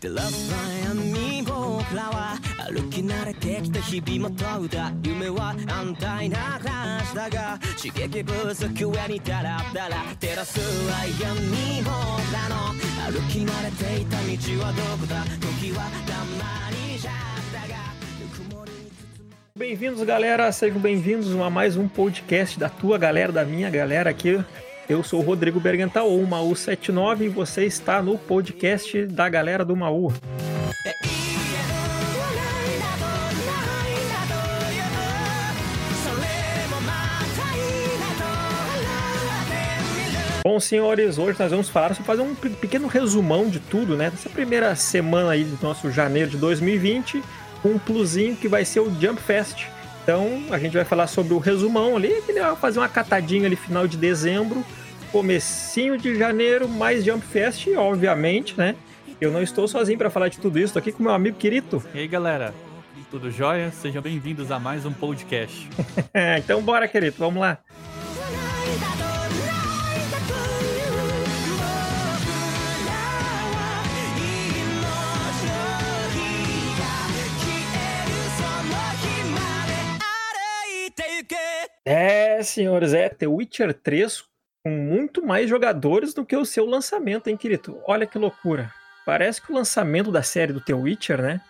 でラストラインに僕らは歩き慣れてきた日々も問うた夢は安泰な暮らしだが刺激不足上にダラダラ照らすは闇僕らの歩き慣れていた道はどこだ時はたまにじゃったがぬくもりに包ま Bem-vindos, galera. Sejam bem-vindos a mais um podcast da tua galera, da minha galera aqui. Eu sou o Rodrigo Bergental, ou Maú79, e você está no podcast da galera do Maú. Bom, senhores, hoje nós vamos falar, só fazer um pequeno resumão de tudo, né? Essa primeira semana aí do nosso janeiro de 2020, um plusinho que vai ser o Jump Fest então, a gente vai falar sobre o resumão ali, que ele vai fazer uma catadinha ali final de dezembro, comecinho de janeiro, mais Jump Fest, obviamente, né? Eu não estou sozinho para falar de tudo isso, tô aqui com meu amigo Quirito. E aí, galera? Tudo jóia? Sejam bem-vindos a mais um podcast. É, então bora, Quirito, vamos lá. É, senhores, é The Witcher 3 com muito mais jogadores do que o seu lançamento, hein, querido? Olha que loucura. Parece que o lançamento da série do The Witcher, né?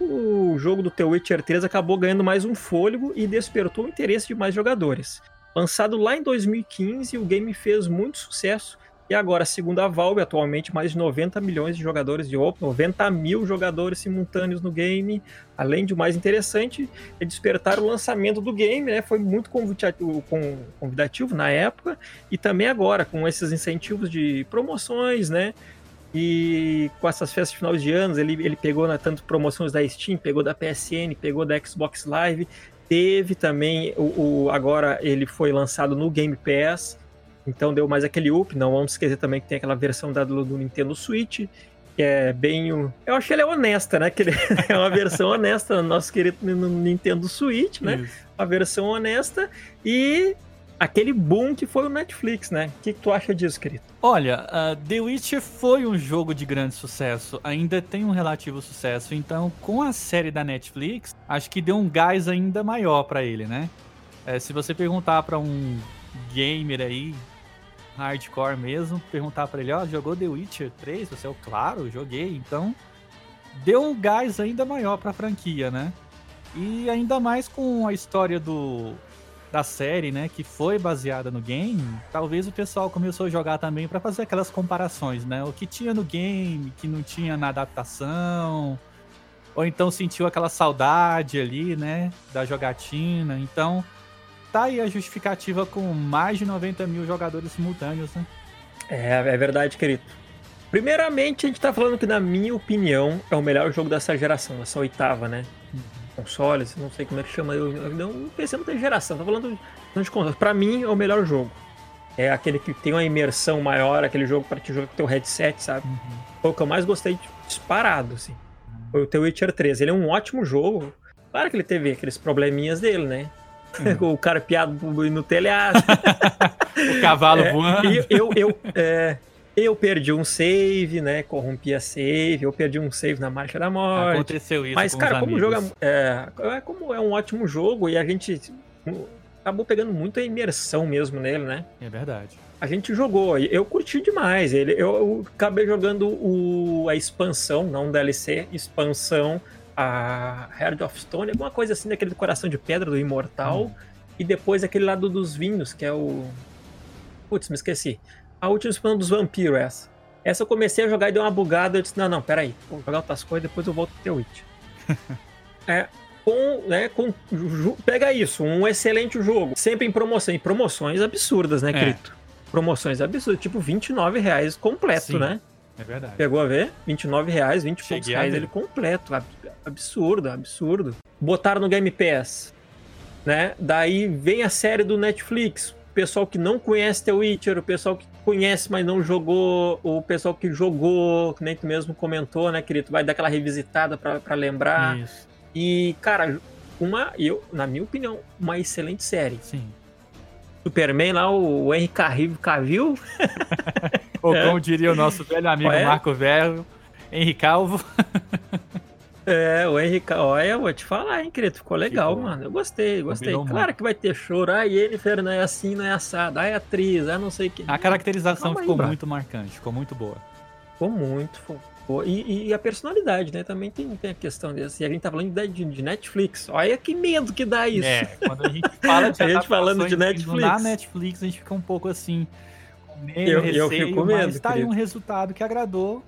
O jogo do The Witcher 3 acabou ganhando mais um fôlego e despertou o interesse de mais jogadores. Lançado lá em 2015, o game fez muito sucesso e agora, segundo a Valve, atualmente mais de 90 milhões de jogadores de Open, 90 mil jogadores simultâneos no game. Além de mais interessante, é despertar o lançamento do game, né? Foi muito convidativo, na época e também agora, com esses incentivos de promoções, né? E com essas festas de final de anos, ele, ele pegou né, tanto promoções da Steam, pegou da PSN, pegou da Xbox Live, teve também o, o- agora ele foi lançado no Game Pass, então deu mais aquele up. Não vamos esquecer também que tem aquela versão da, do, do Nintendo Switch, que é bem. o- Eu acho que ele é honesta, né? Que ele é uma versão honesta no nosso querido Nintendo Switch, né? Isso. a versão honesta e aquele boom que foi o Netflix, né? O que, que tu acha disso, querido? Olha, ah, The Witcher foi um jogo de grande sucesso, ainda tem um relativo sucesso, então com a série da Netflix, acho que deu um gás ainda maior pra ele, né? Eh, se você perguntar pra um gamer aí, hardcore mesmo, perguntar pra ele, ó, jogou The Witcher 3? Você, é claro, joguei, então deu um gás ainda maior pra franquia, né? E ainda mais com a história do da série, né, que foi baseada no game, talvez o pessoal começou a jogar também pra fazer aquelas comparações, né? O que tinha no game, que não tinha na adaptação, ou então sentiu aquela saudade ali, né, da jogatina. Então, tá aí a justificativa com mais de 90 mil jogadores simultâneos, né? É, é verdade, querido. Primeiramente, a gente tá falando que, na minha opinião, é o melhor jogo dessa geração, essa oitava, né? Consoles, não sei como é que chama, eu eu não pensei em geração, tô falando de consoles. Pra mim, é o melhor jogo. É aquele que tem uma imersão maior, aquele jogo pra te jogar com teu headset, sabe? Foi o que eu mais gostei disparado, assim. Foi o The Witcher 3. Ele é um ótimo jogo. Claro que ele teve aqueles probleminhas dele, né? O cara piado no telhado. O cavalo É, voando. e eu, eu, é, eu perdi um save, né? Corrompi a save. Eu perdi um save na Marcha da Morte. Aconteceu isso Mas, cara, como o amigos. jogo é, é, é como é um ótimo jogo e a gente um, acabou pegando muito a imersão mesmo nele, né? É verdade. A gente jogou, eu curti demais ele. Eu, eu acabei jogando o, a expansão, não DLC, expansão, a Heart of Stone, alguma coisa assim daquele do coração de pedra do Imortal. Hum. E depois aquele lado dos vinhos, que é o. Putz, me esqueci. A última expansão dos vampiros, essa. Essa eu comecei a jogar e deu uma bugada. Eu disse: não, não, peraí, vou jogar outras coisas, depois eu volto pro The Witch. é. Com, né, com, pega isso, um excelente jogo, sempre em promoção, e promoções absurdas, né, É. Crito? Promoções absurdas, tipo 29 reais completo, Sim. né? É verdade. Pegou a ver? 29 reais, 20 e poucos Cheguei a reais ele completo. ab- Absurdo, absurdo. Botaram no Game Pass, né? Daí vem a série do Netflix. O pessoal que não conhece The Witcher, o pessoal que conhece, mas não jogou, o pessoal que jogou, que nem tu mesmo comentou, né, querido? Vai dar aquela revisitada pra, pra lembrar. Isso. E, cara, uma, eu, na minha opinião, uma excelente série. Sim. Superman lá, o Henry Cavill, Cavill Ou É. como diria o nosso velho amigo é? Marco Velho, Henrique Calvo. É, o Henrique, olha, eu vou te falar, hein, querido, ficou legal, ficou. mano. Eu gostei, gostei. Combinou claro muito. que vai ter choro. Ai, Jennifer não é assim, não é assada. Ai, atriz, ai, não sei o que. A caracterização ficou aí, muito marcante, ficou muito boa. Ficou muito, ficou. E, e, a personalidade, né? Também tem, tem a questão desse. A gente tá falando de, de, Netflix. Olha que medo que dá isso. É, quando a gente fala de a gente falando de Netflix. Na Netflix, a gente fica um pouco assim. Com medo, eu, receio, eu fico com medo. Mas tá querido. aí um resultado que agradou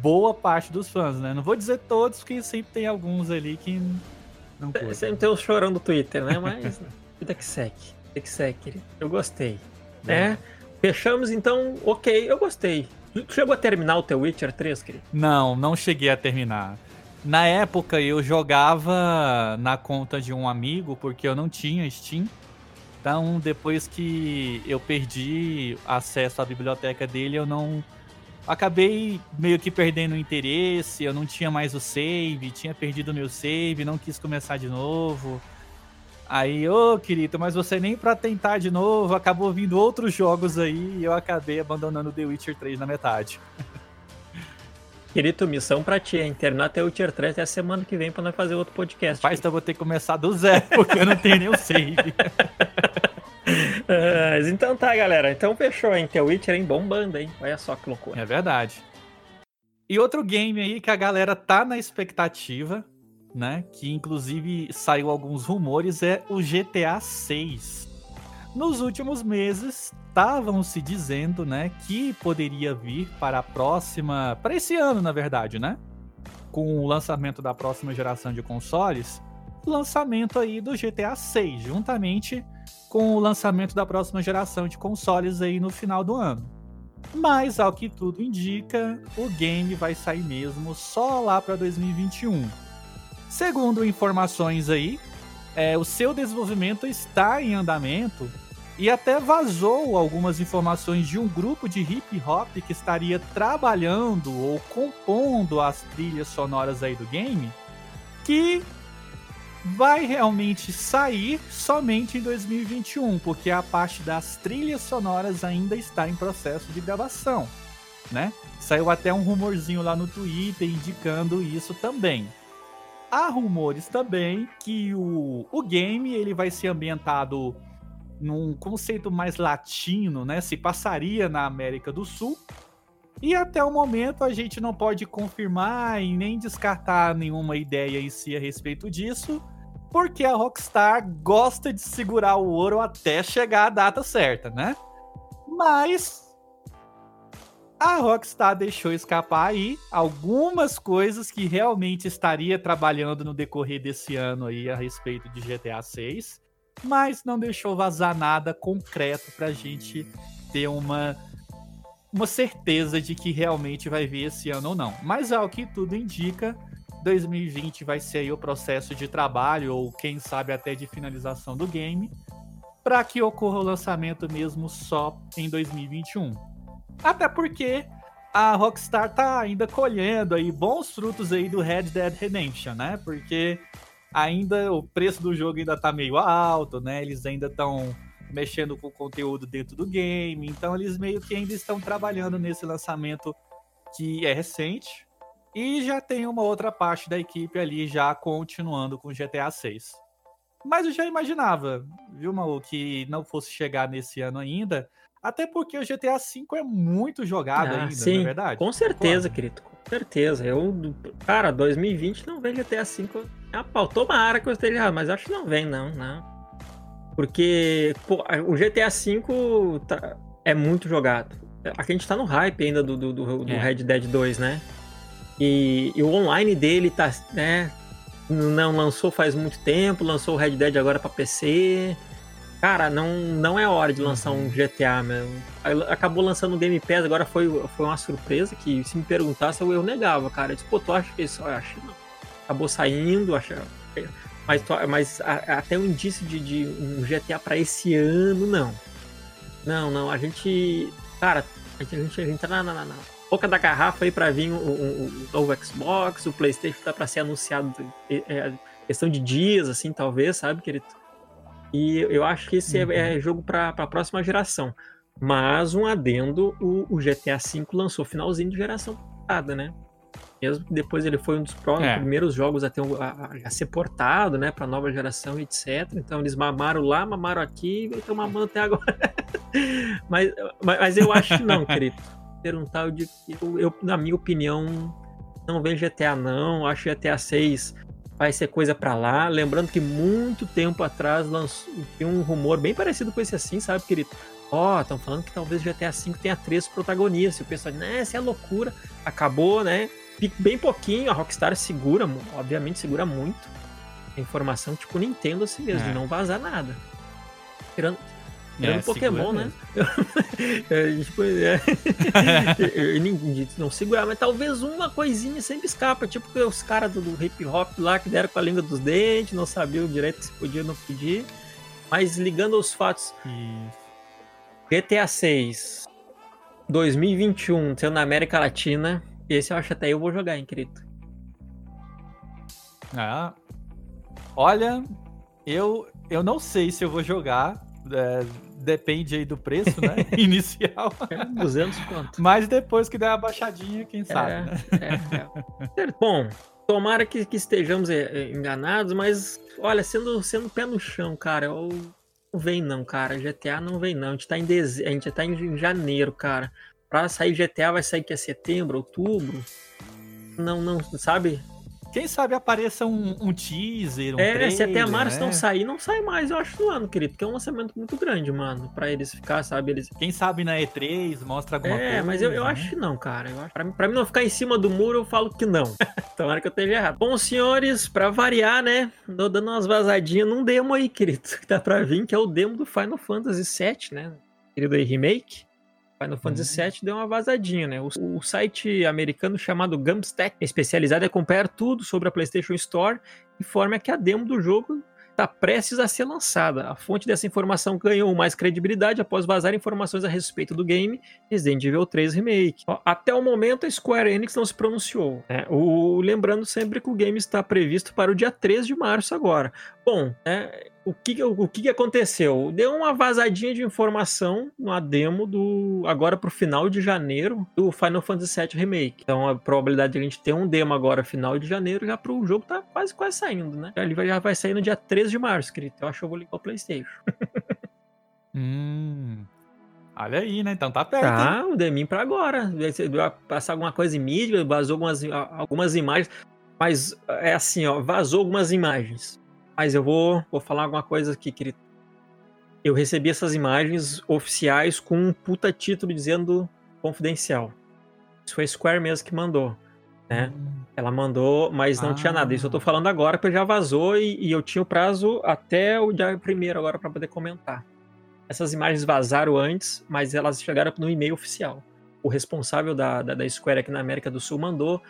boa parte dos fãs, né? Não vou dizer todos, porque sempre tem alguns ali que não curtem. Sempre tem os chorão do Twitter, né? Mas vida que segue, vida que segue. Eu gostei, é. né? Fechamos então, ok, eu gostei. Tu chegou a terminar o teu Witcher 3, querido? Não, não cheguei a terminar. Na época eu jogava na conta de um amigo, porque eu não tinha Steam. Então, depois que eu perdi acesso à biblioteca dele, eu não acabei meio que perdendo o interesse, eu não tinha mais o save, tinha perdido meu save, não quis começar de novo. Aí, ô oh, querido, mas você nem pra tentar de novo, acabou vindo outros jogos aí e eu acabei abandonando The Witcher 3 na metade. Querido, missão pra ti, é internar até o Witcher 3 até a semana que vem pra nós fazer outro podcast. Mas então eu vou ter que começar do zero, porque eu não tenho nem o save. Uh, então tá, galera. Então fechou, hein? The Witcher, hein? Bombando, hein? Olha só que loucura. É verdade. E outro game aí que a galera tá na expectativa, né? Que inclusive saiu alguns rumores, é o GTA 6. Nos últimos meses, estavam se dizendo, né, que poderia vir para a próxima, para esse ano, na verdade, né? Com o lançamento da próxima geração de consoles, lançamento aí do GTA 6, juntamente com o lançamento da próxima geração de consoles aí no final do ano. Mas, ao que tudo indica, o game vai sair mesmo só lá para 2021. Segundo informações aí, é, o seu desenvolvimento está em andamento e até vazou algumas informações de um grupo de hip hop que estaria trabalhando ou compondo as trilhas sonoras aí do game, que vai realmente sair somente em 2021, porque a parte das trilhas sonoras ainda está em processo de gravação, né? Saiu até um rumorzinho lá no Twitter indicando isso também. Há rumores também que o, o game ele vai ser ambientado num conceito mais latino, né? Se passaria na América do Sul. E até o momento a gente não pode confirmar e nem descartar nenhuma ideia em si a respeito disso porque a Rockstar gosta de segurar o ouro até chegar a data certa, né? Mas a Rockstar deixou escapar aí algumas coisas que realmente estaria trabalhando no decorrer desse ano aí a respeito de GTA 6, mas não deixou vazar nada concreto pra gente ter uma uma certeza de que realmente vai vir esse ano ou não. Mas ao que tudo indica, 2020 vai ser aí o processo de trabalho, ou quem sabe até de finalização do game, para que ocorra o lançamento mesmo só em 2021. Até porque a Rockstar tá ainda colhendo aí bons frutos aí do Red Dead Redemption, né? Porque ainda o preço do jogo ainda tá meio alto, né? Eles ainda estão mexendo com o conteúdo dentro do game, então eles meio que ainda estão trabalhando nesse lançamento que é recente, e já tem uma outra parte da equipe ali já continuando com GTA 6. Mas eu já imaginava, viu, Malu, que não fosse chegar nesse ano ainda. Até porque o GTA V é muito jogado ah, ainda, sim, não é verdade? Com certeza, querido. Com certeza. Eu, cara, 2020 não vem GTA V. Ah, pau, tomara que eu esteja errado, mas acho que não vem, não, não. Porque pô, o GTA V tá, é muito jogado. Aqui a gente tá no hype ainda do, do, do, do é. Red Dead 2, né? E, e, o online dele tá, né? Não lançou faz muito tempo, lançou o Red Dead agora para PC. Cara, não, não é hora de lançar um GTA mesmo. Acabou lançando o Game Pass, agora foi, foi uma surpresa que se me perguntasse eu, eu negava, cara. Eu disse, pô, tu acha que isso? Eu acho não. Acabou saindo, acha, mas, mas até o indício de, de um GTA para esse ano, não. Não, não, a gente. Cara, a gente, a gente, a gente tá na, na, na boca da garrafa aí para vir o, o, o, novo Xbox, o PlayStation tá para ser anunciado é, é, questão de dias, assim, talvez, sabe, querido? E eu acho que esse é, uhum. é, é jogo para a próxima geração. Mas um adendo, o, o GTA V lançou finalzinho de geração passada, né? Mesmo que depois ele foi um dos pró- É. primeiros jogos a, ter a, a ser portado, né, pra nova geração, etc. Então eles mamaram lá, mamaram aqui e estão mamando até agora. mas, mas, mas eu acho que não, querido. Ter um tal de. Eu, eu, na minha opinião, não vejo GTA não. Acho GTA 6 vai ser coisa pra lá. Lembrando que muito tempo atrás lançou, um rumor bem parecido com esse assim, sabe, querido? Ó, estão falando que talvez GTA V tenha três protagonistas. E o pessoal, né, essa é loucura. Acabou, né? Bem pouquinho, a Rockstar segura, obviamente segura muito. A informação tipo Nintendo assim mesmo, É. de não vazar nada. Tirando, É, Pokémon, segura né? É, tipo, é. Não segurar, mas talvez uma coisinha sempre escapa, tipo os caras do, do hip hop lá que deram com a língua dos dentes, não sabiam direito se podia ou não podia. Mas ligando aos fatos, Isso. GTA 6 2021, sendo na América Latina, esse eu acho até eu vou jogar, hein, querido. Ah. Olha, eu, eu não sei se eu vou jogar. É, depende aí do preço, né? Inicial. É 200 quanto? Mas depois que der a baixadinha, quem sabe, É, né? é, é. Bom, tomara que, que estejamos é, é, enganados, mas olha, sendo, sendo pé no chão, cara, eu, não vem não, cara. GTA não vem não. A gente tá em, deze... a gente tá em janeiro, cara. Pra sair GTA vai sair que é setembro, outubro. Não, não, sabe? Quem sabe apareça um, um teaser, um é, trailer, se até março né? não sair, não sai mais, eu acho, no ano, querido. Porque é um lançamento muito grande, mano. Pra eles ficar, sabe? Eles Quem sabe na E3 mostra alguma coisa. É, mas eu, eu né? acho que não, cara. Eu acho, pra, mim- pra mim não ficar em cima do muro, eu falo que não. Tomara que eu esteja errado. Bom, senhores, pra variar, né? Tô dando umas vazadinhas num demo aí, querido. Que tá pra vir, que é o demo do Final Fantasy VII, né? Querido aí, remake. Final Fantasy VII deu uma vazadinha, né? O, o site americano chamado Gumpstack é especializado em acompanhar tudo sobre a PlayStation Store informa que a demo do jogo está prestes a ser lançada. A fonte dessa informação ganhou mais credibilidade após vazar informações a respeito do game Resident Evil 3 Remake. Até o momento, a Square Enix não se pronunciou. né? O, lembrando sempre que o game está previsto para o dia 3 de março agora. Bom, né, o, que, o, que aconteceu? Deu uma vazadinha de informação na demo do agora para o final de janeiro do Final Fantasy VII Remake. Então a probabilidade de a gente ter um demo agora final de janeiro já para o jogo tá quase quase saindo, né? Ele já vai sair no dia 13 de março, querido. Eu acho que eu vou ligar o PlayStation. Hum. Olha aí, né? Então tá perto. hein? Tá, o Demin pra agora. Vai passar alguma coisa em mídia, vazou algumas, algumas imagens. Mas é assim, ó, vazou algumas imagens. Mas eu vou, vou falar alguma coisa aqui, querido. Eu recebi essas imagens oficiais com um puta título dizendo confidencial. Isso foi a Square mesmo que mandou, né? Hum. Ela mandou, mas não tinha nada. Isso eu tô Ah. falando agora, porque já vazou e, e eu tinha o prazo até o dia primeiro agora para poder comentar. Essas imagens vazaram antes, mas elas chegaram no e-mail oficial. O responsável da, da, da Square aqui na América do Sul mandou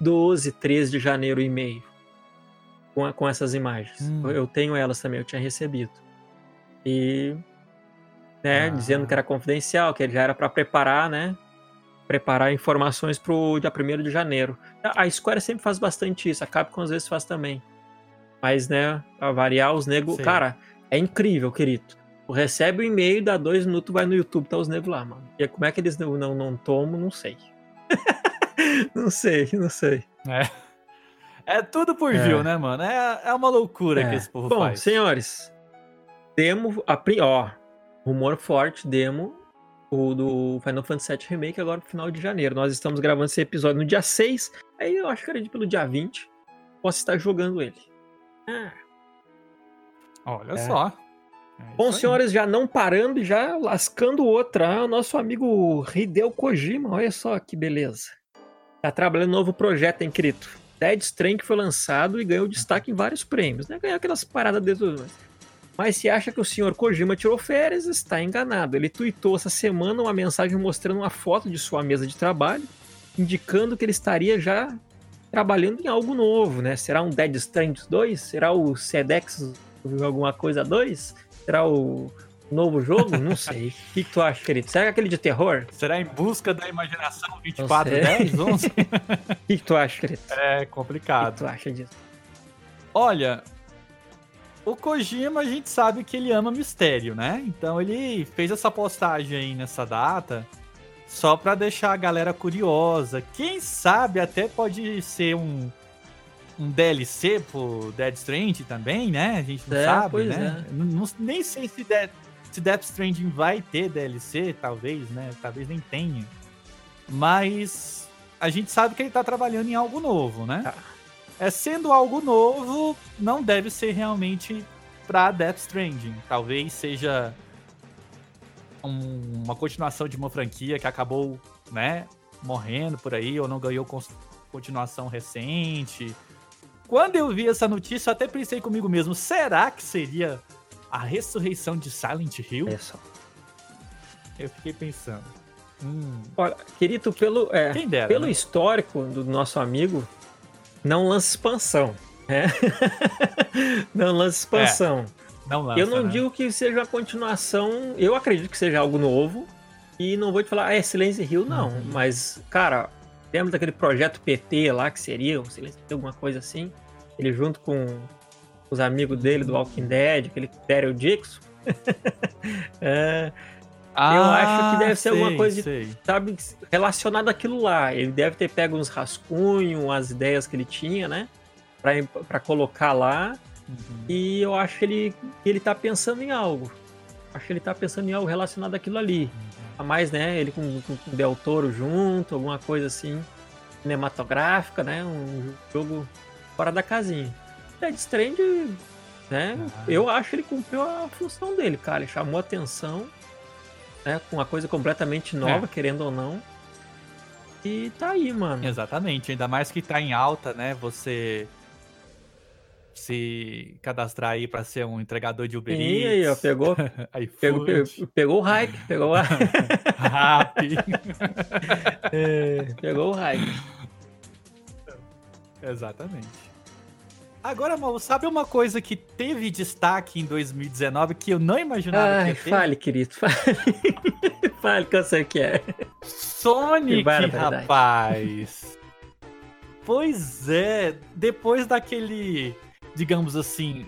12, 13 de janeiro o e-mail com, a- com essas imagens. Hum. Eu, tenho elas também, eu tinha recebido. E né, Ah. dizendo que era confidencial, que já era para preparar, né? Preparar informações pro dia 1 de janeiro. A Square sempre faz bastante isso, a Capcom às vezes faz também. Mas, né, pra variar os negros. Cara, é incrível, querido. Tu recebe o e-mail, dá dois minutos, vai no YouTube, tá os negros lá, mano. E como é que eles não, não, não tomam, não sei. não sei, não sei. É tudo por É. view, né, mano? É, é uma loucura É. que esse povo Bom, faz. senhores, demo, a, ó, rumor forte, demo o do Final Fantasy VII Remake agora no final de janeiro. Nós estamos gravando esse episódio no dia 6, aí eu acho que era de pelo dia 20, posso estar jogando ele. Ah, Olha É. só. É Bom, senhores, já não parando e já lascando outra. Ah, o nosso amigo Hideo Kojima, olha só que beleza. Tá trabalhando no novo projeto, hein, querido? Dead Stranding que foi lançado e ganhou destaque em vários prêmios, né? Ganhou aquelas paradas do... Mas se acha que o senhor Kojima tirou férias, está enganado. Ele tweetou essa semana uma mensagem mostrando uma foto de sua mesa de trabalho, indicando que ele estaria já trabalhando em algo novo, né? Será um Dead Stranding 2? Será o Sedex alguma coisa 2? Será o novo jogo? Não sei. O que, que tu acha, querido? Será que é aquele de terror? Será em busca da imaginação sei. 24, 10, 11? O que, que tu acha, querido? O É que, que complicado. tu acha disso? Olha, o Kojima a gente sabe que ele ama mistério, né? Então ele fez essa postagem aí nessa data Só pra deixar a galera curiosa. Quem sabe até pode ser um, um DLC pro Dead Stranding também, né? A gente não É, sabe, né? Não- não- nem sei se, Dead, se Death Stranding vai ter DLC, talvez, né? Talvez nem tenha. Mas a gente sabe que ele tá trabalhando em algo novo, né? Tá. É sendo algo novo, não deve ser realmente pra Death Stranding. Talvez seja um- uma continuação de uma franquia que acabou, né, morrendo por aí ou não ganhou continuação recente. Quando eu vi essa notícia, eu até pensei comigo mesmo, será que seria a ressurreição de Silent Hill? Olha só. Eu fiquei pensando. Hum, Olha, querido, pelo, é, dera. pelo né? histórico do nosso amigo, não lança expansão. né? não lança expansão. Não lança, eu não né? digo que seja uma continuação. Eu acredito que seja algo novo. E não vou te falar, ah, é Silence Hill, não. Uhum. Mas, cara, lembra daquele projeto PT lá que seria, o Silence Hill, alguma coisa assim? Ele junto com os amigos dele do Walking Dead, aquele Daryl Dixon. É, Eu acho que deve ser alguma Ah, sei, coisa de- sabe, relacionado àquilo lá. Ele deve ter pego uns rascunhos, as ideias que ele tinha, né? Pra, pra colocar lá. Uhum. E eu acho que ele, ele tá pensando em algo. Acho que ele tá pensando em algo relacionado àquilo ali. A mais, né? Ele com, com, com Del Toro junto, alguma coisa assim, cinematográfica, né? Um jogo fora da casinha. Dead Strand, né? Ah. Eu acho que ele cumpriu a função dele, cara. Ele chamou atenção, né? Com uma coisa completamente nova, É. querendo ou não. E tá aí, mano. Exatamente, ainda mais que tá em alta, né? Você se cadastrar aí pra ser um entregador de Uber E Eats. aí, ó, pegou, pegou, pegou, pegou o hype, pegou, a- Rappi. é, pegou o hype. Exatamente. Agora, Mal, sabe uma coisa que teve destaque em 2019 que eu não imaginava Ai, que ia ter? fale, querido, fale. fale que eu sei o que é. Sonic, Que rapaz! Pois é, depois daquele, digamos assim,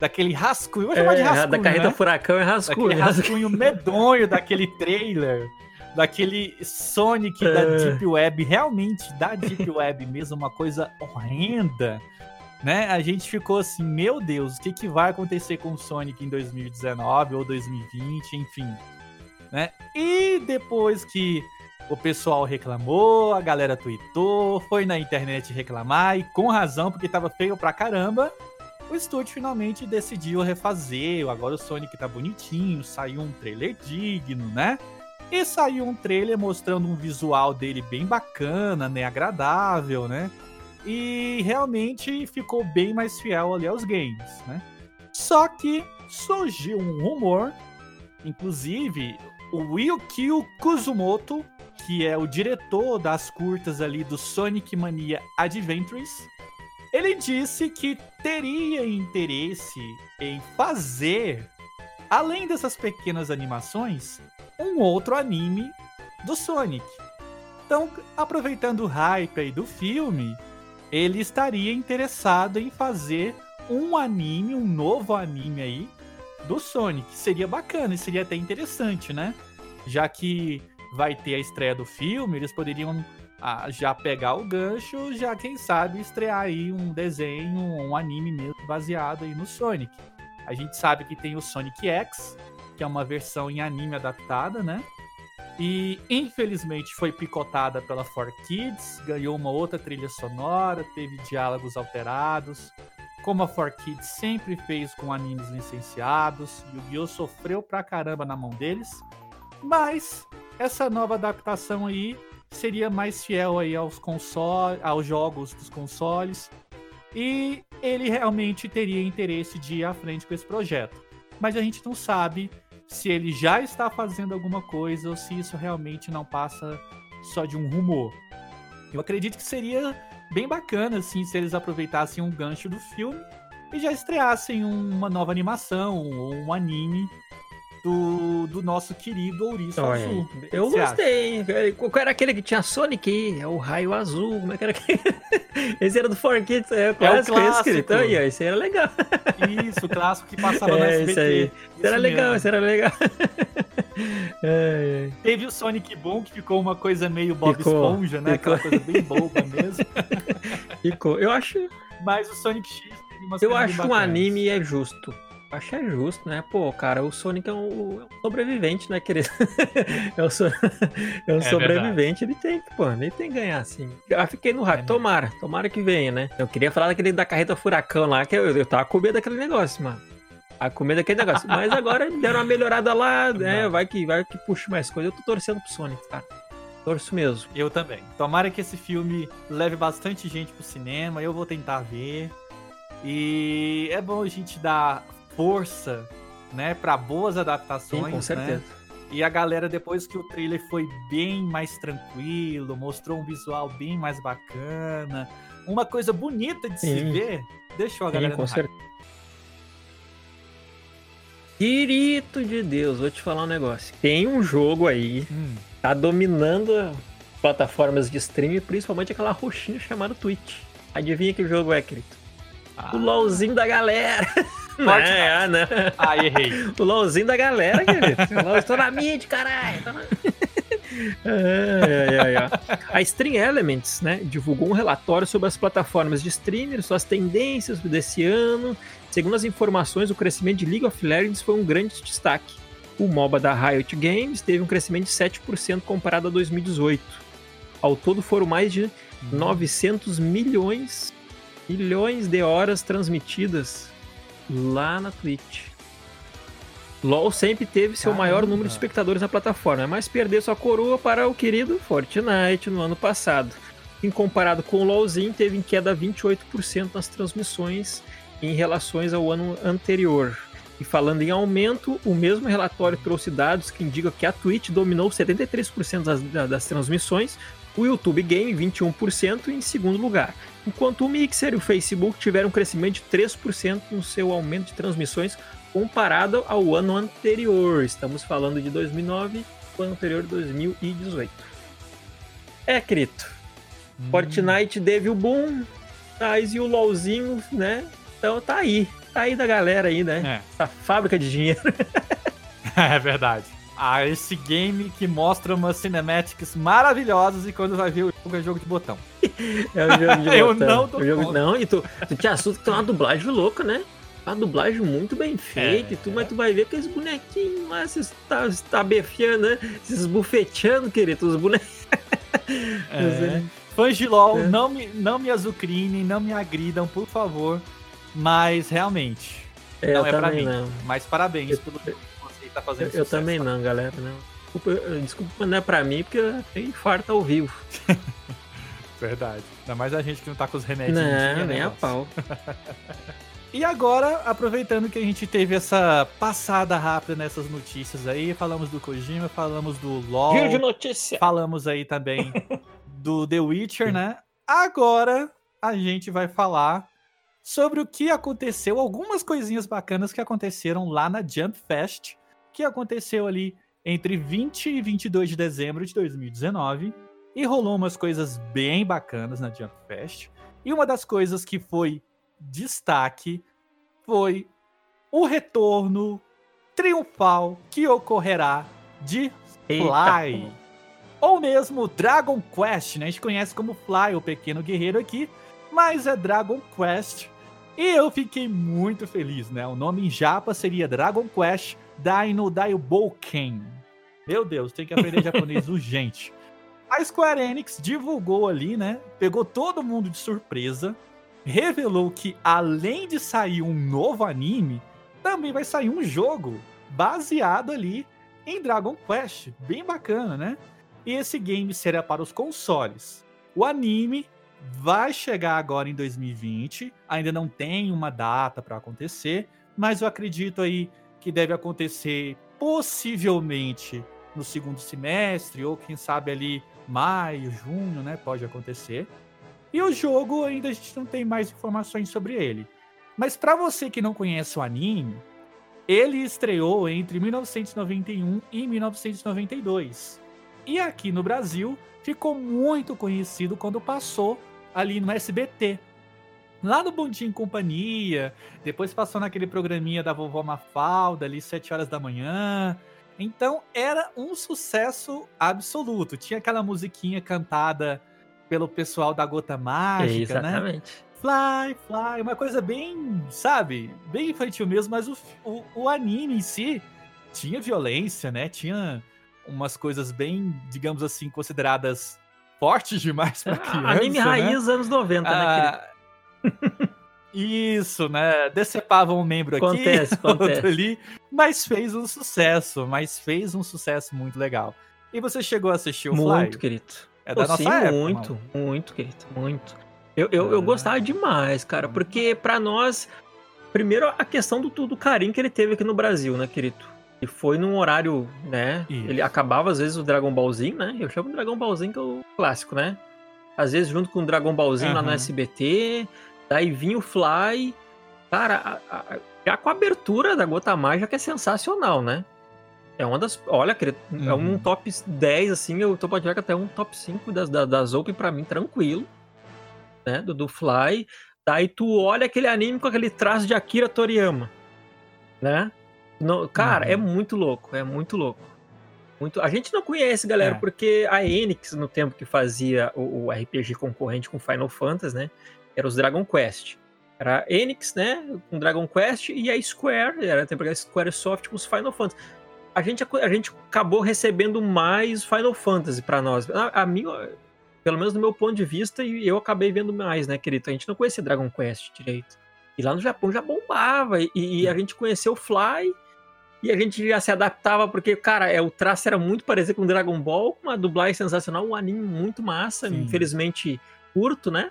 daquele rascunho, vou chamar de É, rascunho, da carreta né? furacão é rascunho. Daquele rascunho medonho daquele trailer, daquele Sonic da É. Deep Web, realmente da Deep Web mesmo, uma coisa horrenda, né? A gente ficou assim, meu Deus, o que, que vai acontecer com o Sonic em 2019 ou 2020, enfim, né? E depois que o pessoal reclamou, a galera tweetou, foi na internet reclamar, e com razão, porque tava feio pra caramba, o estúdio finalmente decidiu refazer. Agora o Sonic tá bonitinho, saiu um trailer digno, né? E saiu um trailer mostrando um visual dele bem bacana, né? Agradável, né? E realmente ficou bem mais fiel ali aos games, né? Só que surgiu um rumor, inclusive o Yukio Kuzumoto, que é o diretor das curtas ali do Sonic Mania Adventures, ele disse que teria interesse em fazer, além dessas pequenas animações, um outro anime do Sonic. Então, aproveitando o hype aí do filme, ele estaria interessado em fazer um anime, um novo anime aí do Sonic. Seria bacana e seria até interessante, né? Já que vai ter a estreia do filme, eles poderiam ah, já pegar o gancho, já quem sabe estrear aí um desenho, um anime mesmo baseado aí no Sonic. A gente sabe que tem o Sonic X, que é uma versão em anime adaptada, né? E infelizmente foi picotada pela 4Kids, ganhou uma outra trilha sonora, teve diálogos alterados. Como a 4Kids sempre fez com animes licenciados, Yu-Gi-Oh! sofreu pra caramba na mão deles. Mas essa nova adaptação aí seria mais fiel aí aos consoles, aos jogos dos consoles. E ele realmente teria interesse de ir à frente com esse projeto. Mas a gente não sabe se ele já está fazendo alguma coisa ou se isso realmente não passa só de um rumor. Eu acredito que seria bem bacana assim se eles aproveitassem um gancho do filme e já estreassem uma nova animação ou um anime do, do nosso querido Ouriço Olha, Azul. O que eu acha? gostei, hein? Qual era aquele que tinha Sonic? É o raio azul. Como é que era aquele? Esse era do 4Kids, é, clássico, esse, clássico. querido. Aí, esse era legal. Isso, o clássico que passava no É, SBT. isso aí. Esse era Isso legal, mesmo. esse era legal. É, é. Teve o Sonic Boom, que ficou uma coisa meio Bob ficou, Esponja, né? Ficou. Aquela coisa bem boba mesmo. Ficou. Eu acho. Mas o Sonic X Eu acho um anime é justo. Acho é justo, né? Pô, cara, o Sonic é um, é um sobrevivente, né, querido? é um, so... é um é sobrevivente, verdade. ele tem que, pô, ele tem que ganhar, assim. Eu fiquei no hype, é tomara, tomara que venha, né? Eu queria falar daquele da carreta furacão lá, que eu, eu tava com medo daquele negócio, mano. A comida daquele negócio. Mas agora deram uma melhorada lá, né? Vai que, vai que puxa mais coisa. Eu tô torcendo pro Sonic, cara. Torço mesmo. Eu também. Tomara que esse filme leve bastante gente pro cinema. Eu vou tentar ver. E é bom a gente dar força, né, para boas adaptações, Sim, com né? certeza. Né? E a galera, depois que o trailer foi bem mais tranquilo, mostrou um visual bem mais bacana, uma coisa bonita de Sim. se ver, deixou a galera Sim, com certeza. Quirito de Deus, vou te falar um negócio. Tem um jogo aí, hum. tá dominando plataformas de streaming, principalmente aquela roxinha chamada Twitch. Adivinha que jogo é, querido? Ah. O LOLzinho da galera. É, não. Ah, errei. O LOLzinho da galera, querido. Estou na mídia, caralho. ai, ai, ai, a Stream Elements né, divulgou um relatório sobre as plataformas de streaming, suas tendências desse ano. Segundo as informações, o crescimento de League of Legends foi um grande destaque. O MOBA da Riot Games teve um crescimento de 7% comparado a 2018. Ao todo foram mais de 900 milhões milhões de horas transmitidas lá na Twitch. LoL sempre teve seu Caramba. maior número de espectadores na plataforma, mas perdeu sua coroa para o querido Fortnite no ano passado. Em comparado com o LoLzinho, teve em queda 28% nas transmissões em relações ao ano anterior. E falando em aumento, o mesmo relatório trouxe dados que indicam que a Twitch dominou 73% das, das transmissões, o YouTube Game 21% em segundo lugar enquanto o Mixer e o Facebook tiveram um crescimento de 3% no seu aumento de transmissões comparado ao ano anterior. Estamos falando de 2009, o ano anterior 2018. É, Crito. Hum. Fortnite teve o boom, mas e o LOLzinho, né? Então tá aí. Tá aí da galera aí, né? É. Essa fábrica de dinheiro. é verdade a esse game que mostra umas cinematics maravilhosas e quando vai ver o jogo é jogo de botão. É um jogo de Eu botão. não tô jogo... Não, e tu, tu te assusta que tem uma dublagem louca, né? Uma dublagem muito bem feita é, e tu, mas tu vai ver aqueles bonequinhos lá, se está tá befiando, né? Se esbufeteando, querido, os bonequinhos. É. Fãs de LOL, é. não, me, não me azucrinem, não me agridam, por favor. Mas realmente, é, não é pra mim. Não. Mas parabéns eu, pelo tá fazendo Eu, eu também não, galera. Não. Desculpa, desculpa, não é pra mim, porque tem infarto ao vivo. Verdade. Ainda mais a gente que não tá com os remédios. Não, dia, nem a pau. E agora, aproveitando que a gente teve essa passada rápida nessas notícias aí, falamos do Kojima, falamos do LoL. Giro de notícia. Falamos aí também do The Witcher, né? Agora a gente vai falar sobre o que aconteceu, algumas coisinhas bacanas que aconteceram lá na Jump Fest, que aconteceu ali entre 20 e 22 de dezembro de 2019 e rolou umas coisas bem bacanas na Jump Fest. E uma das coisas que foi destaque foi o retorno triunfal que ocorrerá de Fly. Eita. Ou mesmo Dragon Quest, né? A gente conhece como Fly, o pequeno guerreiro aqui, mas é Dragon Quest. E eu fiquei muito feliz, né? O nome em japa seria Dragon Quest Dino Daibouken. Meu Deus, tem que aprender japonês urgente. A Square Enix divulgou ali, né? Pegou todo mundo de surpresa, revelou que além de sair um novo anime, também vai sair um jogo baseado ali em Dragon Quest. Bem bacana, né? E esse game será para os consoles. O anime vai chegar agora em 2020, ainda não tem uma data para acontecer, mas eu acredito aí que deve acontecer possivelmente no segundo semestre, ou quem sabe ali maio, junho, né? Pode acontecer. E o jogo ainda a gente não tem mais informações sobre ele. Mas para você que não conhece o anime, ele estreou entre 1991 e 1992. E aqui no Brasil ficou muito conhecido quando passou ali no SBT, lá no Bondinho Companhia, depois passou naquele programinha da vovó Mafalda ali, 7 horas da manhã. Então era um sucesso absoluto. Tinha aquela musiquinha cantada pelo pessoal da Gota Mágica, né? Exatamente. Fly, fly, uma coisa bem, sabe, bem infantil mesmo, mas o, o, o anime em si tinha violência, né? Tinha umas coisas bem, digamos assim, consideradas fortes demais pra criança, Anime né? raiz anos 90, né? Isso, né? Decepavam um membro aqui, Acontece, outro acontece. ali, mas fez um sucesso, mas fez um sucesso muito legal. E você chegou a assistir o? Fly? Muito, querido. É Pô, da nossa sim, época, muito, mano. muito, querido, muito. Eu, eu, eu Ah. gostava demais, cara, porque pra nós, primeiro a questão do, do carinho que ele teve aqui no Brasil, né, querido? E foi num horário, né? Isso. Ele acabava às vezes o Dragon Ballzinho, né? Eu chamo de Dragon Ballzinho que é o clássico, né? Às vezes junto com o Dragon Ballzinho lá no. SBT, daí vinha o Fly. Cara, a- a- já com a abertura da Gota Mágica que é sensacional, né? É uma das. Olha, é um Uhum. top 10, assim. Eu tô pode ver que até um top 5 das, das, das Open pra mim, tranquilo. Né? Do, do Fly. Daí tu olha aquele anime com aquele traço de Akira Toriyama. Né? Não, cara, Uhum. é muito louco, é muito louco. Muito, a gente não conhece, galera, É. porque a Enix, no tempo que fazia o, o RPG concorrente com Final Fantasy, né? Era os Dragon Quest. Era a Enix, né? Com Dragon Quest e a Square, era a tempo a Square Soft com os Final Fantasy. A gente, a gente acabou recebendo mais Final Fantasy pra nós. A, a mim, pelo menos do meu ponto de vista, e eu acabei vendo mais, né, querido? A gente não conhecia Dragon Quest direito. E lá no Japão já bombava. E, e a gente conheceu o Fly. E a gente já se adaptava, porque, cara, é, o traço era muito parecido com Dragon Ball, com uma dublagem sensacional, um anime muito massa, Sim. infelizmente curto, né?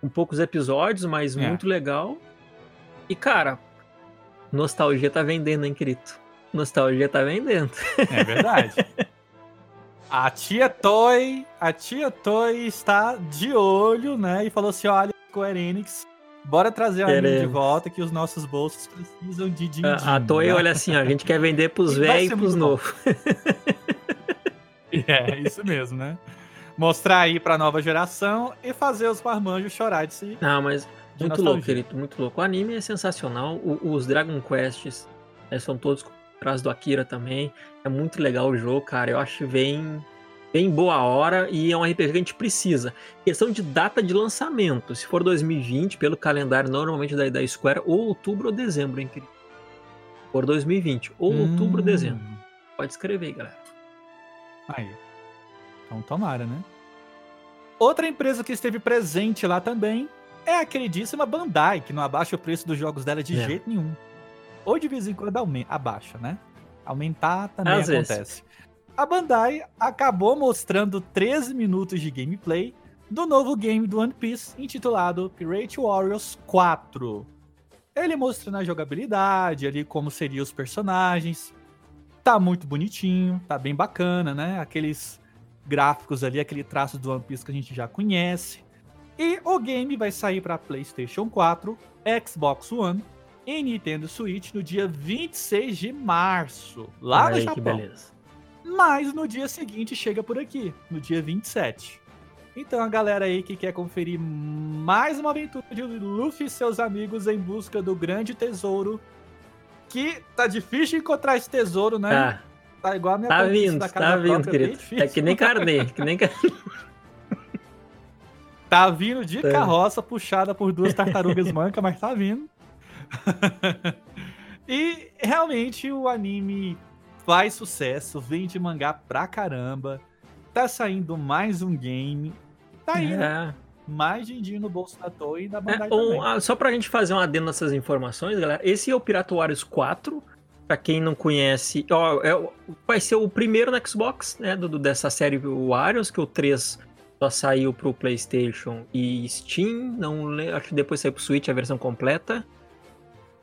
Com poucos episódios, mas É. muito legal. E, cara, nostalgia tá vendendo, hein, querido? Nostalgia tá vendendo. É verdade. a tia Toy, a tia Toy está de olho, né? E falou assim: olha, Square Enix, bora trazer o anime de volta que os nossos bolsos precisam de din A, a Toei olha assim, ó, a gente quer vender pros velhos e pros novos. É, isso mesmo, né? Mostrar aí pra nova geração e fazer os marmanjos chorar de si. Não, mas muito louco, querido, muito louco. O anime é sensacional. o- os Dragon Quests né, são todos atrás do Akira também. É muito legal o jogo, cara. Eu acho bem, bem boa hora e é um RPG que a gente precisa. Questão de data de lançamento. Se for 2020, pelo calendário normalmente da, da Square, ou outubro ou dezembro, hein, querido? For 2020, ou outubro ou Hum, dezembro. Pode escrever aí, galera. Aí. Então tomara, né? Outra empresa que esteve presente lá também é a queridíssima Bandai, que não abaixa o preço dos jogos dela de É. jeito nenhum. Ou de vez em quando aume- abaixa, né? Aumentar também Às vezes. acontece. A Bandai acabou mostrando 13 minutos de gameplay do novo game do One Piece, intitulado Pirate Warriors 4. Ele mostrando a jogabilidade ali, como seriam os personagens. Tá muito bonitinho, tá bem bacana, né? Aqueles gráficos ali, aquele traço do One Piece que a gente já conhece. E o game vai sair para PlayStation 4, Xbox One e Nintendo Switch no dia 26 de março, lá Olha no aí, que Japão. beleza. Mas no dia seguinte chega por aqui, no dia 27. Então a galera aí que quer conferir mais uma aventura de Luffy e seus amigos em busca do grande tesouro. Que tá difícil encontrar esse tesouro, né? Tá, Tá igual a minha tá vindo, tá vindo, bem querido. É que nem carnê, que nem carnê. Tá vindo de É. carroça puxada por duas tartarugas mancas, mas tá vindo. e realmente o anime faz sucesso, vende mangá pra caramba. Tá saindo mais um game. Tá aí, né? É. mais din-din no bolso da Toei e da É, Bandai um, também. ah, só pra gente fazer um adendo nessas informações, galera. Esse é o Pirata Warriors 4. Pra quem não conhece, ó, é vai ser o primeiro no Xbox, né? do- dessa série Warriors, que o 3 só saiu pro PlayStation e Steam. Não, acho que depois saiu pro Switch a versão completa.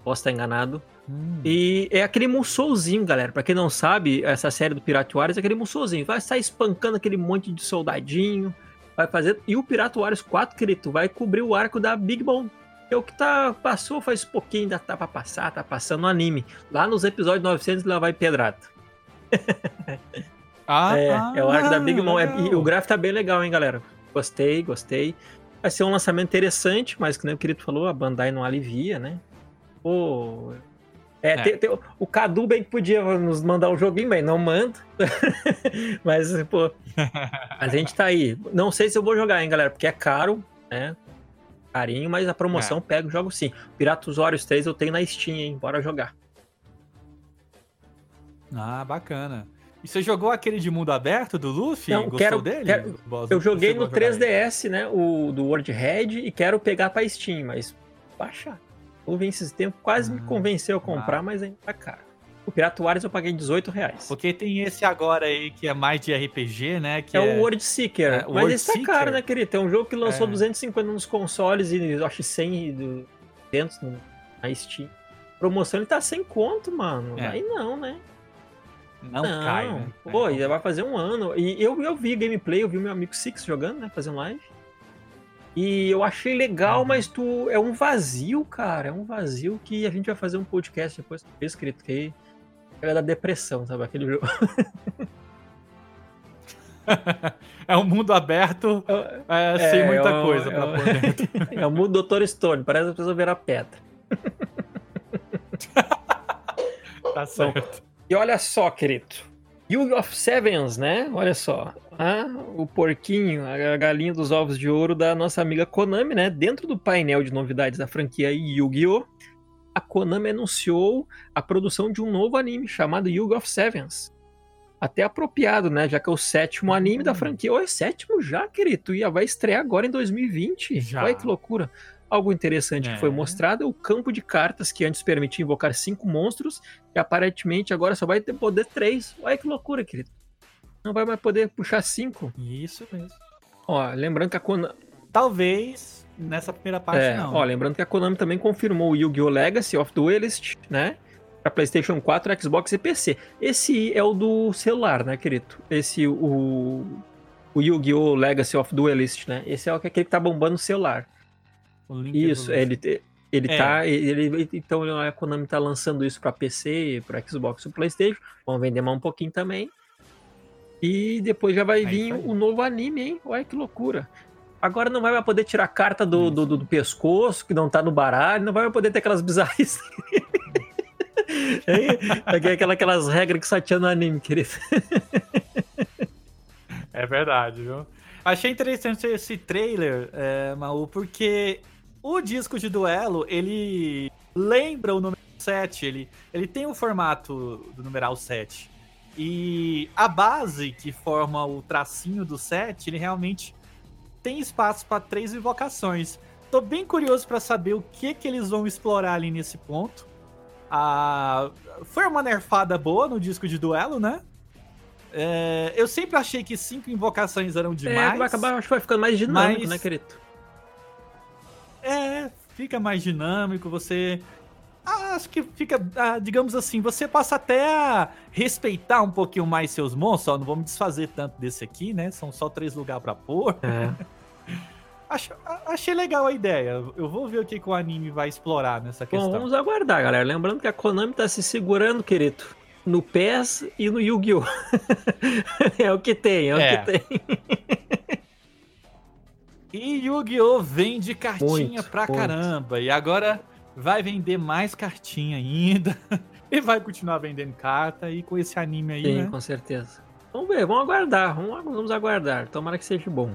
Posso estar enganado. Hum. E é aquele Musouzinho, galera. Pra quem não sabe, essa série do Pirate Warriors é aquele Musouzinho. Vai sair espancando aquele monte de soldadinho. Vai fazer. E o Pirate Warriors 4, querido, vai cobrir o arco da Big Mom. É o que tá, passou faz pouquinho, ainda tá pra passar, tá passando no anime. Lá nos episódios 900 lá vai pedrada. Ah, é, ah, é o arco da Big Mom. É- e o gráfico tá bem legal, hein, galera. Gostei, gostei. Vai ser um lançamento interessante, mas que nem o querido falou, a Bandai não alivia, né? Pô, É, É. tem- tem- o Cadu bem que podia nos mandar um joguinho, mas não manda. mas, pô, a gente tá aí. Não sei se eu vou jogar, hein, galera, porque é caro, né? Carinho, mas a promoção pega o jogo sim. Piratas Warriors 3 eu tenho na Steam, hein? Bora jogar. Ah, bacana. E você jogou aquele de mundo aberto do Luffy? Não, Gostou quero- dele? quero- Boss? Eu joguei no a jogar ele? 3DS, né? O do World Red e quero pegar pra Steam, mas baixar. Eu vi esses tempos, quase me Ah, convenceu a comprar, mas ainda tá caro. O Pirata Warriors eu paguei 18 reais. Porque tem esse agora aí que é mais de RPG, né? Que É, o World Seeker. é, mas World esse tá Seeker. caro, né, querido? É um jogo que lançou É. 250 nos consoles e eu acho 100 e do- 200 no- na Steam. Promoção ele tá sem conto, mano. É. Aí não, né? não, cai, né? Pô, É, já vai fazer um ano. E eu, eu vi gameplay, eu vi meu amigo Six jogando, né? Fazendo live. E eu achei legal, Uhum. mas tu é um vazio, cara. É um vazio que a gente vai fazer um podcast depois escrito que é da depressão, sabe? Aquele jogo. É um mundo aberto é, É, sem muita é um- coisa é pra um- pôr dentro. É o mundo Dr. Stone, parece a pessoa virar pedra. Tá certo. E olha só, querido. Yu of Sevens, né? Olha só. Ah, o porquinho, a galinha dos ovos de ouro da nossa amiga Konami, né? Dentro do painel de novidades da franquia Yu-Gi-Oh! A Konami anunciou a produção de um novo anime chamado Yu of Sevens. Até apropriado, né? Já que é o sétimo anime da Hum. franquia. Oi, sétimo já, querido. E vai estrear agora em 2020. Já. Olha que loucura. Algo interessante que foi É. mostrado é o campo de cartas que antes permitia invocar cinco monstros e aparentemente agora só vai ter poder três. Olha que loucura, querido. Não vai mais poder puxar cinco. Isso mesmo. Ó, lembrando que a Konami. Talvez nessa primeira parte É, não. ó, lembrando que a Konami também confirmou o Yu-Gi-Oh! Legacy of Duelist, né? Pra PlayStation 4, Xbox e PC. Esse é o do celular, né, querido? Esse, o. O Yu-Gi-Oh! Legacy of Duelist, né? Esse é aquele que tá bombando no celular. O Isso, Evolution. ele, ele É. tá. Ele, então a Konami tá lançando isso pra PC, pra Xbox e Playstation. Vão vender mais um pouquinho também. E depois já vai É vir aí. o novo anime, hein? Olha que loucura. Agora não vai mais poder tirar a carta do, do, do- do pescoço, que não tá no baralho, não vai mais poder ter aquelas bizarrices. Hein? Aquela- aquelas regras que só tinha no anime, querido. É verdade, viu? Achei interessante esse trailer, é, Maú, porque o disco de duelo, ele lembra o número 7, ele, ele tem o formato do numeral 7. E a base que forma o tracinho do 7, ele realmente tem espaço para três invocações. Tô bem curioso para saber o que que eles vão explorar ali nesse ponto. Ah, foi uma nerfada boa no disco de duelo, né? É, eu sempre achei que cinco invocações eram É, demais. vai acabar, acho que vai ficando mais dinâmico, Mas- né, querido? É, fica mais dinâmico, você. Ah, Acho que fica, ah, digamos assim, você passa até a respeitar um pouquinho mais seus monstros. Ó, não vamos desfazer tanto desse aqui, né? São só três lugares pra pôr. É. Acho- achei legal a ideia. Eu vou ver o que, que o anime vai explorar nessa Bom, questão. vamos aguardar, galera. Lembrando que a Konami tá se segurando, querido, no PES e no Yu-Gi-Oh! é o que tem, é, o É. que tem. E Yu-Gi-Oh! vende cartinha Muito, pra muito. caramba. E agora vai vender mais cartinha ainda. e vai continuar vendendo carta. E com esse anime aí, Sim, né? com certeza. Vamos ver, vamos aguardar, vamos, vamos aguardar. Tomara que seja bom.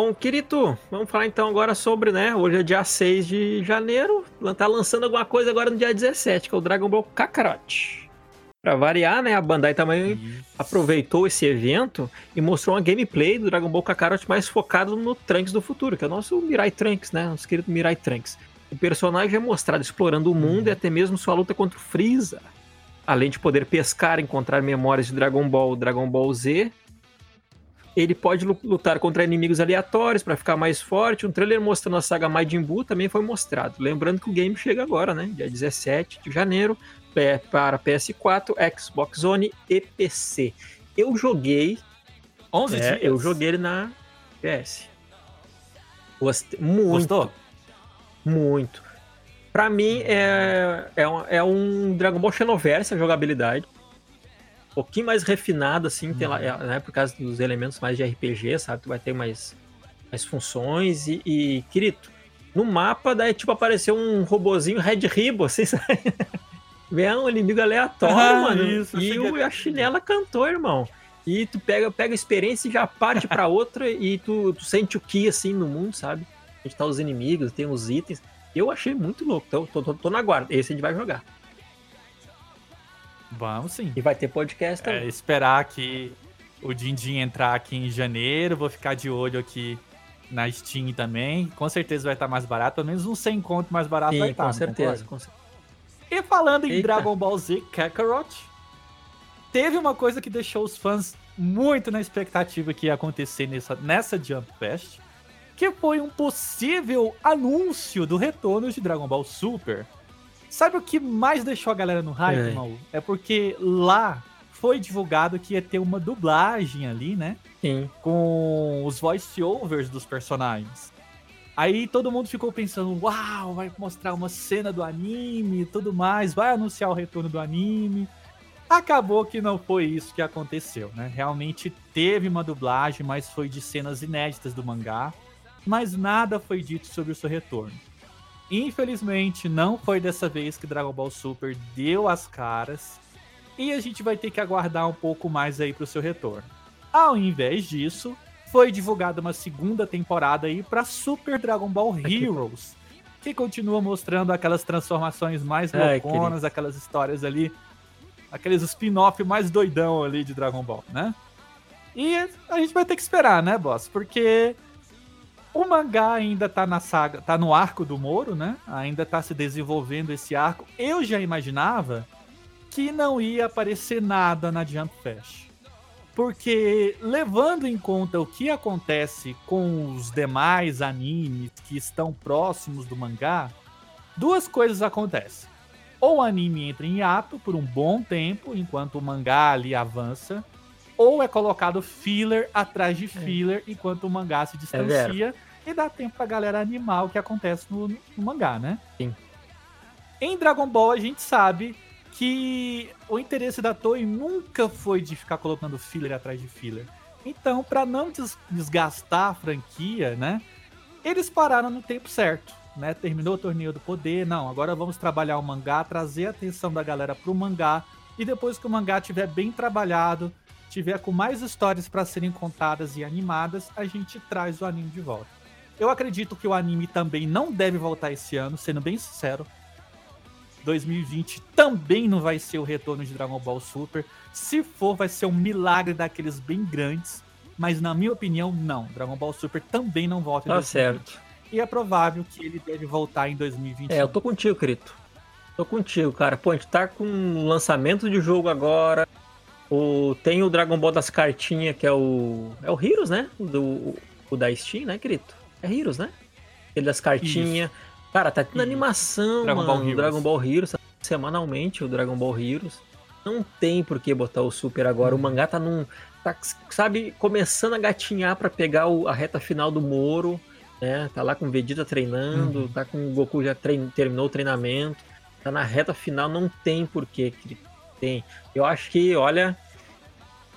Bom, querido, vamos falar então agora sobre, né? Hoje é dia 6 de janeiro. Tá lançando alguma coisa agora no dia 17, que é o Dragon Ball Kakarot. Pra variar, né? A Bandai também Isso. aproveitou esse evento e mostrou uma gameplay do Dragon Ball Kakarot mais focado no Trunks do futuro, que é o nosso Mirai Trunks, né? Nosso querido Mirai Trunks. O personagem é mostrado explorando o mundo e até mesmo sua luta contra o Freeza. Além de poder pescar e encontrar memórias de Dragon Ball, Dragon Ball Z, ele pode lu- lutar contra inimigos aleatórios para ficar mais forte. Um trailer mostrando a saga Majin Buu também foi mostrado. Lembrando que o game chega agora, né? Dia 17 de janeiro, para PS4, Xbox One e PC. Eu joguei 11 é, dias. eu joguei ele na PS. Gostei muito, Gostou? muito. Pra mim, é, é, um, é um Dragon Ball Xenoverse a jogabilidade. Um pouquinho mais refinado, assim, tem lá, é, né, por causa dos elementos mais de RPG, sabe? Tu vai ter mais, mais funções e, e, querido, no mapa, daí tipo apareceu um robozinho Red Ribo, assim, sabe? Vem um inimigo aleatório, Ah, mano. isso, e o, a chinela cantou, irmão. E tu pega, pega a experiência e já parte pra outra e tu, tu sente o que assim no mundo, sabe? A gente tá os inimigos, tem os itens. Eu achei muito louco, então tô, tô, tô na guarda. Esse a gente vai jogar. Vamos sim. E vai ter podcast É, também. esperar que o Dindim entrar aqui em janeiro. Vou ficar de olho aqui na Steam também. Com certeza vai estar mais barato. Pelo menos uns 100 conto mais barato vai Sim, estar. com certeza, com certeza. E falando em Eita. Dragon Ball Z Kakarot, teve uma coisa que deixou os fãs muito na expectativa que ia acontecer nessa, nessa Jump Fest, que foi um possível anúncio do retorno de Dragon Ball Super. Sabe o que mais deixou a galera no hype, É. Maú? É porque lá foi divulgado que ia ter uma dublagem ali, né? Sim. com os voice-overs dos personagens. Aí todo mundo ficou pensando, uau, vai mostrar uma cena do anime e tudo mais, vai anunciar o retorno do anime. Acabou que não foi isso que aconteceu, né? Realmente teve uma dublagem, mas foi de cenas inéditas do mangá, mas nada foi dito sobre o seu retorno. Infelizmente, não foi dessa vez que Dragon Ball Super deu as caras, e a gente vai ter que aguardar um pouco mais aí pro seu retorno. Ao invés disso, foi divulgada uma segunda temporada aí para Super Dragon Ball Heroes, que continua mostrando aquelas transformações mais Ai, louconas, aquelas histórias ali, aqueles spin-off mais doidão ali de Dragon Ball, né? E a gente vai ter que esperar, né, boss? Porque o mangá ainda tá na saga, tá no arco do Moro, né? Ainda tá se desenvolvendo esse arco. Eu já imaginava que não ia aparecer nada na Jump Fest. Porque levando em conta o que acontece com os demais animes que estão próximos do mangá, duas coisas acontecem. Ou o anime entra em hiato por um bom tempo, enquanto o mangá ali avança, ou é colocado filler atrás de filler enquanto o mangá se distancia e dá tempo pra galera animar o que acontece no, no mangá, né? Sim. Em Dragon Ball a gente sabe que o interesse da Toei nunca foi de ficar colocando filler atrás de filler. Então, pra não des- desgastar a franquia, né? Eles pararam no tempo certo, né? Terminou o torneio do poder, não, agora vamos trabalhar o mangá, trazer a atenção da galera pro mangá e depois que o mangá tiver bem trabalhado, tiver com mais histórias pra serem contadas e animadas, a gente traz o anime de volta. Eu acredito que o anime também não deve voltar esse ano, sendo bem sincero. 2020 também não vai ser o retorno de Dragon Ball Super. Se for, vai ser um milagre daqueles bem grandes. Mas na minha opinião, não. Dragon Ball Super também não volta em Tá 2020. certo. E é provável que ele deve voltar em 2021. É, eu tô contigo, Crito. Tô contigo, cara. Pô, a gente tá com um lançamento de jogo agora. O, tem o Dragon Ball das cartinhas, que é o. É o Heroes, né? Do, o da Steam, né, Crito? É Heroes, né? Ele das cartinhas. Cara, tá tendo Isso. animação, Dragon Ball mano. Heroes. Dragon Ball Heroes. Semanalmente o Dragon Ball Heroes. Não tem por que botar o Super agora. O mangá tá num. Tá, sabe, começando a gatinhar pra pegar o- a reta final do Moro. Né? Tá lá com o Vegeta treinando, Uhum. tá com o Goku já trein- terminou o treinamento. Tá na reta final, não tem porquê que tem. Eu acho que, olha,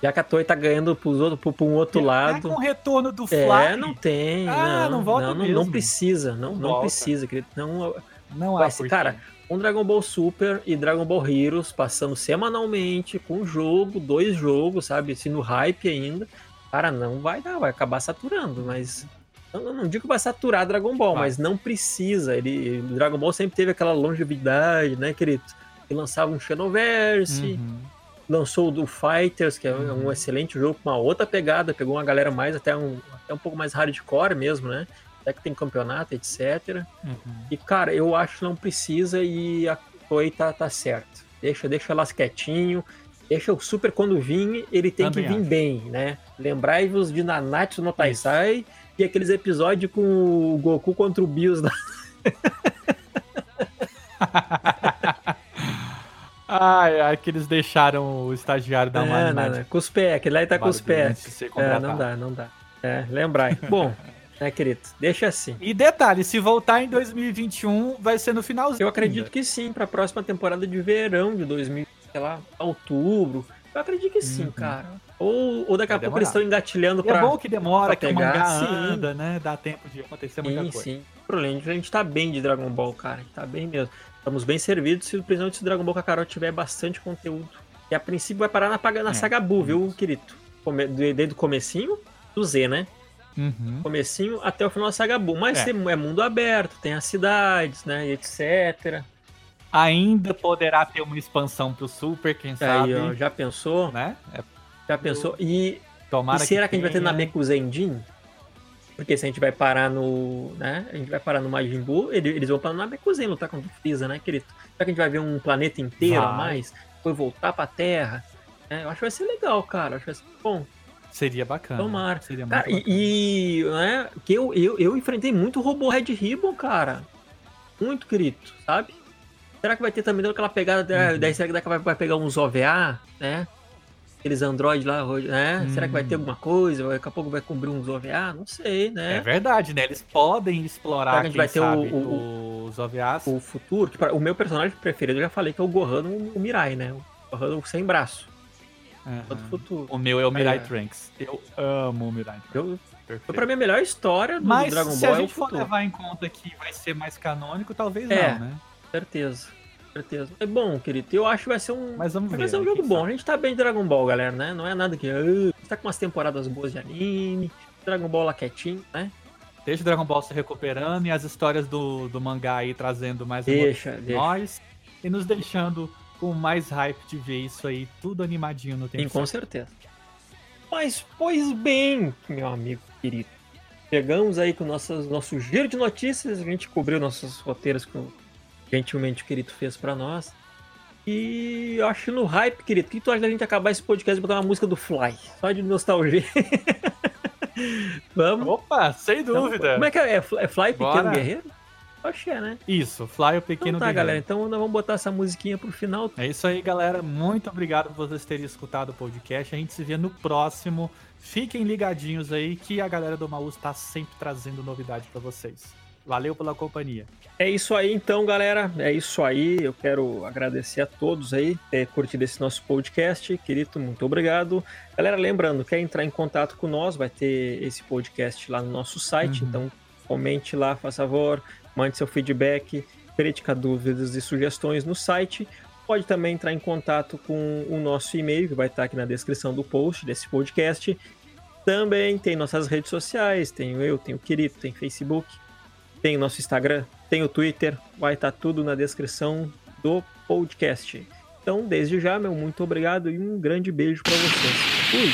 já que a Toei tá ganhando pros outros, pro, pra um outro Até lado. com o retorno do Fly, É, não tem. Ah, não, não volta não, mesmo. não precisa, não, Não não, precisa, querido. Não, não vai ser, cara, um Dragon Ball Super e Dragon Ball Heroes passando semanalmente com jogo, dois jogos, sabe? Assim, no hype ainda. Cara, não vai dar, vai acabar saturando, mas. Não, não digo que vai saturar Dragon Ball, Vai. mas não precisa. Ele, Dragon Ball sempre teve aquela longevidade, né, querido? Ele lançava um Xenoverse, Uhum. Lançou o do Fighters, que é um Uhum. excelente jogo, com uma outra pegada, pegou uma galera mais, até um, até um pouco mais hardcore mesmo, né? Até que tem campeonato, etc. Uhum. E, cara, eu acho que não precisa e a Toei tá, tá certo. Deixa, deixa elas quietinho. Deixa o Super quando vir, ele tem Também que vir acho. bem, né? Lembrai-vos de Nanatsu no Taisai e aqueles episódios com o Goku contra o Bills. Ai, ai, que eles deixaram o estagiário uma É, não, animada. não, com os pés, aquele lá tá com os pés. É, não dá, não dá. É, lembrai. Bom, né, querido? Deixa assim. E detalhe, se voltar em 2021, vai ser no finalzinho. Eu acredito que sim, pra próxima temporada de verão de 2000, sei lá, outubro. Eu acredito que sim, Uhum. cara. Ou, ou daqui a pouco eles estão engatilhando E é bom que demora, que o pegar, mangá sim. anda, né? Dá tempo de acontecer muita Sim, coisa. sim. Problema, a gente tá bem de Dragon Ball, cara. A gente tá bem mesmo. Estamos bem servidos, se principalmente se o Dragon Ball Kakarot tiver bastante conteúdo. E a princípio vai parar na, paga- na É, saga Buu, viu, querido? Come- de- Desde o comecinho do Z, né? Uhum. Comecinho até o final da saga Buu. Mas É. é mundo aberto, tem as cidades, né? E etc. Ainda poderá ter uma expansão pro Super, quem sabe, ó, já pensou? né? É, Já pensou? E, tomara e será que, a gente vai ter tenha. Nameku Zendin? Porque se a gente vai parar no. né? A gente vai parar no Majin Buu, ele- eles vão para Nameku Zen lutar contra o Freeza, né, querido? Será que a gente vai ver um planeta inteiro a Vai. mais? Depois voltar pra Terra? né? Eu acho que vai ser legal, cara. Acho que vai ser bom. Seria bacana. Tomara. Seria Cara, bacana. e, e, né, que eu, eu, eu enfrentei muito robô Red Ribbon, cara. Muito, querido, sabe? Será que vai ter também aquela pegada. da- Uhum. Daí será que daqui vai, vai pegar uns OVA, né? Aqueles Android lá, né? Será que vai ter Hum. alguma coisa? Daqui a pouco vai cobrir uns OVA? Não sei, É né? verdade, né? Eles podem Será explorar, que a gente quem vai ter o- sabe, o- os OVAs. O futuro, que o meu personagem preferido, eu já falei que é o Gohan no Mirai, né? O Gohan sem braço. Futuro. O meu é o Mirai É. Trunks. Eu amo o Mirai Trunks. Eu, Perfeito. pra mim, a melhor história do Mas Dragon se Ball a é o gente for futuro. levar em conta que vai ser mais canônico, talvez É. não, né? Certeza. Certeza. É bom, querido. Eu acho que vai ser um. Mas vamos ver. Vai ser um né? jogo bom. sabe? A gente tá bem de Dragon Ball, galera, né? Não é nada que. Gente tá com umas temporadas boas de anime. Dragon Ball lá quietinho, né? Deixa o Dragon Ball se recuperando e as histórias do, do mangá aí trazendo mais Deixa, deixa. nós e nos deixando com mais hype de ver isso aí tudo animadinho no tempo. Sim, com certeza. Mas, pois bem, meu amigo querido. Chegamos aí com nossas, nosso giro de notícias. A gente cobriu nossos roteiros o gentilmente o querido fez pra nós. E eu acho no hype, querido, o que tu acha da gente acabar esse podcast e botar uma música do Fly? Só de nostalgia. Vamos? Opa, sem Então, dúvida. Como é que é? É Fly, é Pequeno Bora. Guerreiro? Acho que é, né? Isso, Fly o Pequeno Então tá, Guerreiro. galera. Então nós vamos botar essa musiquinha pro final. É isso aí, galera. Muito obrigado por vocês terem escutado o podcast. A gente se vê no próximo. Fiquem ligadinhos aí que a galera do Maús tá sempre trazendo novidade pra vocês. Valeu pela companhia. É isso aí, então, galera. É isso aí. Eu quero agradecer a todos aí por ter curtido esse nosso podcast. Querido, muito obrigado. Galera, lembrando, quer entrar em contato com nós, vai ter esse podcast lá no nosso site. Uhum. Então, comente lá, faz favor, mande seu feedback, crítica, dúvidas e sugestões no site. Pode também entrar em contato com o nosso e-mail, que vai estar aqui na descrição do post desse podcast. Também tem nossas redes sociais, tenho eu, tenho o Querido, tem Facebook, tem o nosso Instagram, tem o Twitter, vai estar tudo na descrição do podcast. Então, desde já, meu muito obrigado e um grande beijo para vocês. Fui!